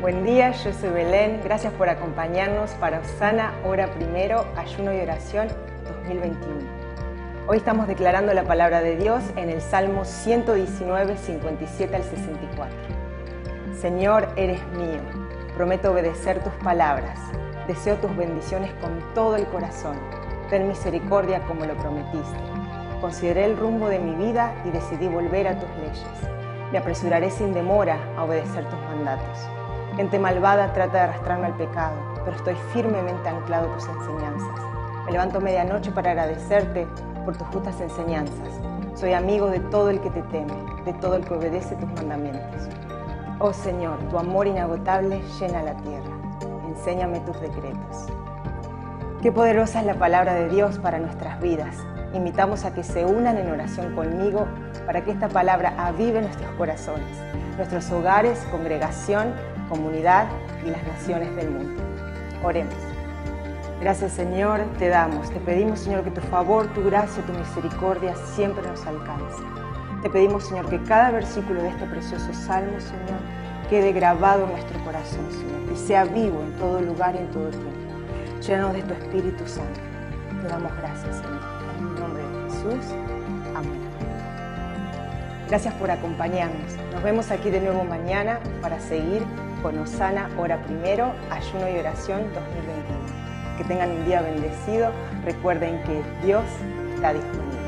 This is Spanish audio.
Buen día, yo soy Belén. Gracias por acompañarnos para Osana Hora Primero, Ayuno y Oración 2021. Hoy estamos declarando la palabra de Dios en el Salmo 119, 57 al 64. Señor, eres mío. Prometo obedecer tus palabras. Deseo tus bendiciones con todo el corazón. Ten misericordia como lo prometiste. Consideré el rumbo de mi vida y decidí volver a tus leyes. Me apresuraré sin demora a obedecer tus mandatos. Gente malvada trata de arrastrarme al pecado, pero estoy firmemente anclado a tus enseñanzas. Me levanto medianoche para agradecerte por tus justas enseñanzas. Soy amigo de todo el que te teme, de todo el que obedece tus mandamientos. Oh Señor, tu amor inagotable llena la tierra. Enséñame tus decretos. Qué poderosa es la palabra de Dios para nuestras vidas. Invitamos a que se unan en oración conmigo para que esta palabra avive nuestros corazones, nuestros hogares, congregación, comunidad y las naciones del mundo. Oremos. Gracias Señor, te damos, te pedimos Señor que tu favor, tu gracia, tu misericordia siempre nos alcance. Te pedimos Señor que cada versículo de este precioso salmo Señor quede grabado en nuestro corazón Señor y sea vivo en todo lugar y en todo tiempo. Llénanos de tu Espíritu Santo. Te damos gracias Señor. En el nombre de Jesús. Amén. Gracias por acompañarnos. Nos vemos aquí de nuevo mañana para seguir con Osana Hora Primero, Ayuno y Oración 2021. Que tengan un día bendecido. Recuerden que Dios está disponible.